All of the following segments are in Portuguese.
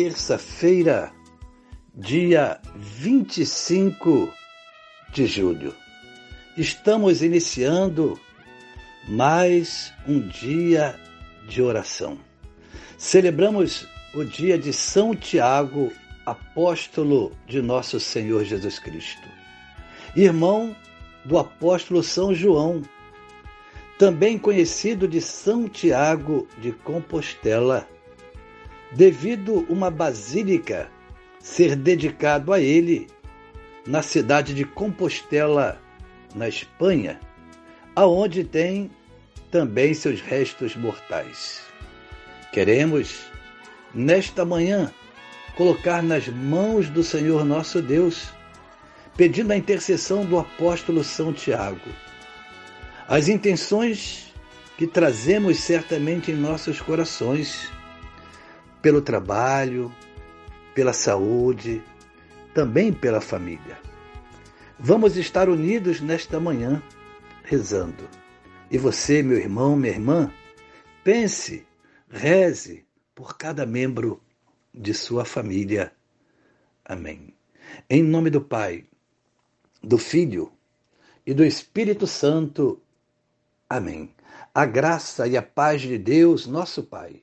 terça-feira, dia 25 de julho. Estamos iniciando mais um dia de oração. Celebramos o dia de São Tiago, apóstolo de nosso Senhor Jesus Cristo, irmão do apóstolo São João, também conhecido de São Tiago de Compostela devido uma basílica ser dedicado a ele na cidade de Compostela, na Espanha, aonde tem também seus restos mortais. Queremos, nesta manhã, colocar nas mãos do Senhor nosso Deus, pedindo a intercessão do apóstolo São Tiago. As intenções que trazemos certamente em nossos corações pelo trabalho, pela saúde, também pela família. Vamos estar unidos nesta manhã, rezando. E você, meu irmão, minha irmã, pense, reze por cada membro de sua família. Amém. Em nome do Pai, do Filho e do Espírito Santo. Amém. A graça e a paz de Deus, nosso Pai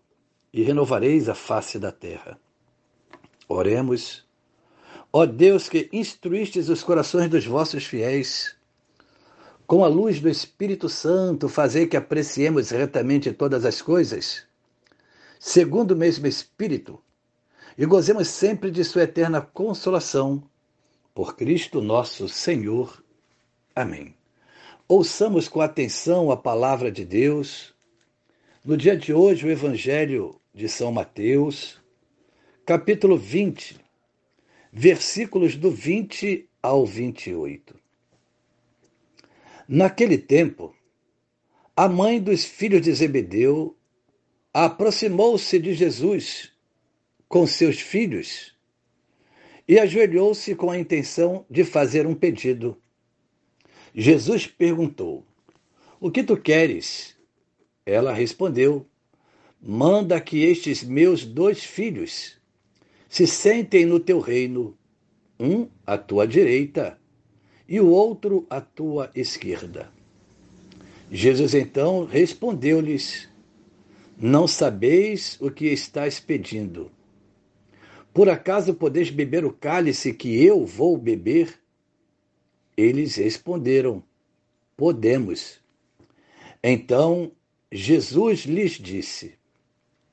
e renovareis a face da terra. Oremos. Ó Deus que instruístes os corações dos vossos fiéis, com a luz do Espírito Santo, fazei que apreciemos retamente todas as coisas, segundo o mesmo Espírito, e gozemos sempre de Sua eterna consolação. Por Cristo nosso Senhor. Amém. Ouçamos com atenção a palavra de Deus. No dia de hoje, o Evangelho de São Mateus, capítulo 20, versículos do 20 ao 28. Naquele tempo, a mãe dos filhos de Zebedeu aproximou-se de Jesus com seus filhos e ajoelhou-se com a intenção de fazer um pedido. Jesus perguntou: O que tu queres? Ela respondeu: manda que estes meus dois filhos se sentem no teu reino, um à tua direita e o outro à tua esquerda. Jesus então respondeu-lhes: Não sabeis o que estáis pedindo. Por acaso podeis beber o cálice que eu vou beber? Eles responderam: Podemos. Então Jesus lhes disse: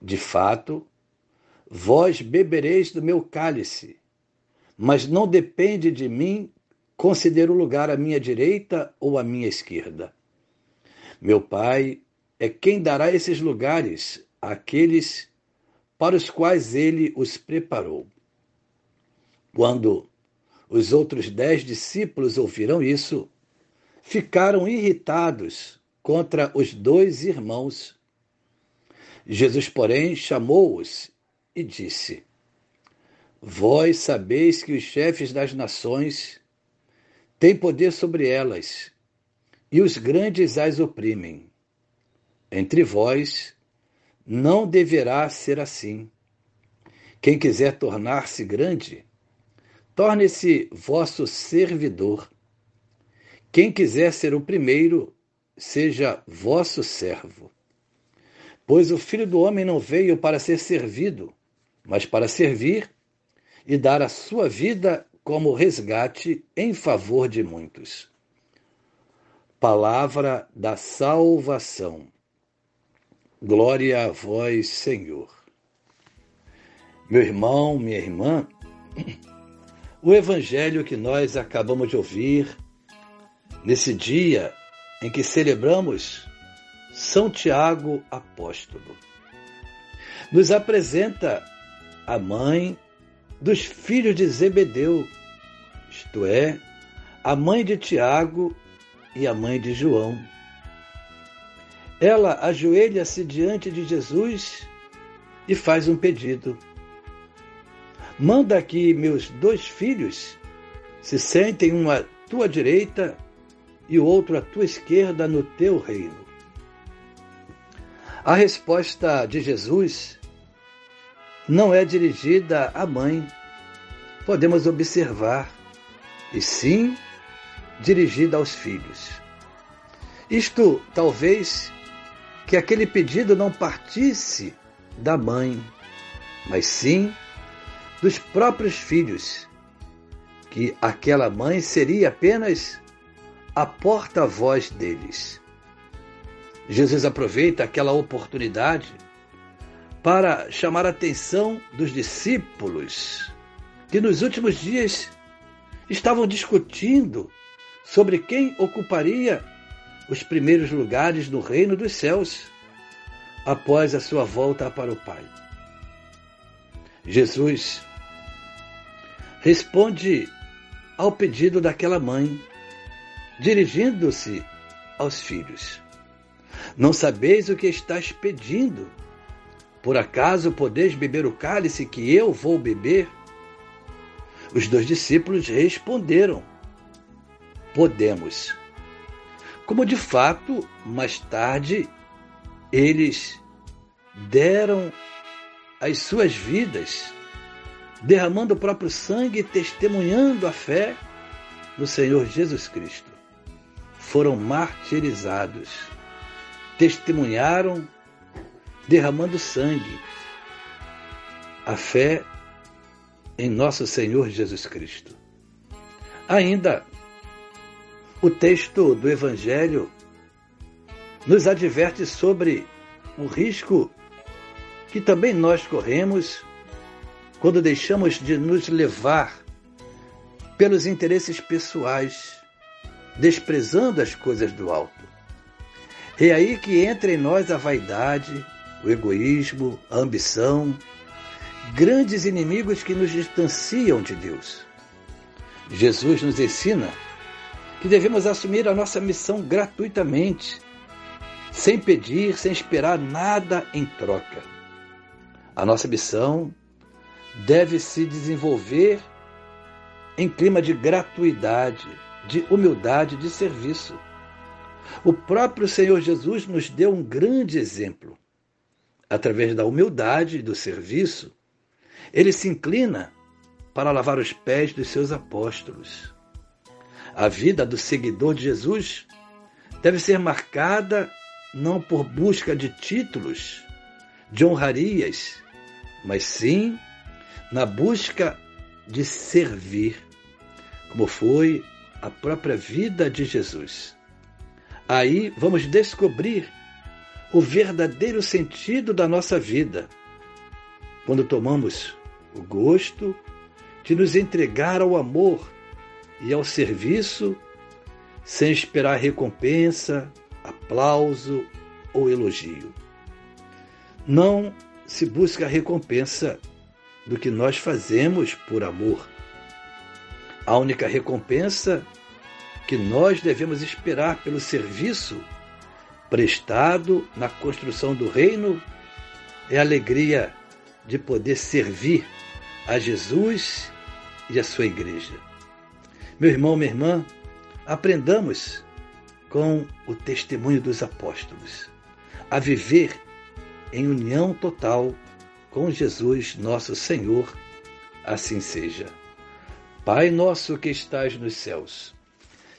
de fato, vós bebereis do meu cálice, mas não depende de mim conceder o lugar à minha direita ou à minha esquerda. Meu Pai é quem dará esses lugares àqueles para os quais ele os preparou. Quando os outros dez discípulos ouviram isso, ficaram irritados contra os dois irmãos Jesus, porém, chamou-os e disse: Vós sabeis que os chefes das nações têm poder sobre elas, e os grandes as oprimem. Entre vós não deverá ser assim. Quem quiser tornar-se grande, torne-se vosso servidor. Quem quiser ser o primeiro, seja vosso servo. Pois o filho do homem não veio para ser servido, mas para servir e dar a sua vida como resgate em favor de muitos. Palavra da salvação. Glória a vós, Senhor. Meu irmão, minha irmã, o evangelho que nós acabamos de ouvir nesse dia em que celebramos São Tiago Apóstolo nos apresenta a mãe dos filhos de Zebedeu, isto é, a mãe de Tiago e a mãe de João. Ela ajoelha-se diante de Jesus e faz um pedido. Manda que meus dois filhos se sentem um à tua direita e o outro à tua esquerda no teu reino. A resposta de Jesus não é dirigida à mãe, podemos observar, e sim dirigida aos filhos. Isto talvez que aquele pedido não partisse da mãe, mas sim dos próprios filhos, que aquela mãe seria apenas a porta-voz deles. Jesus aproveita aquela oportunidade para chamar a atenção dos discípulos que nos últimos dias estavam discutindo sobre quem ocuparia os primeiros lugares no reino dos céus após a sua volta para o Pai. Jesus responde ao pedido daquela mãe, dirigindo-se aos filhos: Não sabeis o que estás pedindo? Por acaso podeis beber o cálice que eu vou beber? Os dois discípulos responderam: Podemos. Como de fato, mais tarde, eles deram as suas vidas, derramando o próprio sangue e testemunhando a fé no Senhor Jesus Cristo. Foram martirizados, testemunharam derramando sangue. A fé em nosso Senhor Jesus Cristo. Ainda, o texto do Evangelho nos adverte sobre o risco que também nós corremos quando deixamos de nos levar pelos interesses pessoais, desprezando as coisas do alto. É aí que entra em nós a vaidade, o egoísmo, a ambição, grandes inimigos que nos distanciam de Deus. Jesus nos ensina que devemos assumir a nossa missão gratuitamente, sem pedir, sem esperar nada em troca. A nossa missão deve se desenvolver em clima de gratuidade, de humildade, de serviço. O próprio Senhor Jesus nos deu um grande exemplo através da humildade e do serviço, ele se inclina para lavar os pés dos seus apóstolos. A vida do seguidor de Jesus deve ser marcada não por busca de títulos, de honrarias, mas sim na busca de servir, como foi a própria vida de Jesus. Aí vamos descobrir o verdadeiro sentido da nossa vida, quando tomamos o gosto de nos entregar ao amor e ao serviço sem esperar recompensa, aplauso ou elogio. Não se busca a recompensa do que nós fazemos por amor. A única recompensa que nós devemos esperar pelo serviço prestado na construção do reino é a alegria de poder servir a Jesus e a sua igreja. Meu irmão, minha irmã, aprendamos com o testemunho dos apóstolos a viver em união total com Jesus, nosso Senhor. Assim seja. Pai nosso que estais nos céus,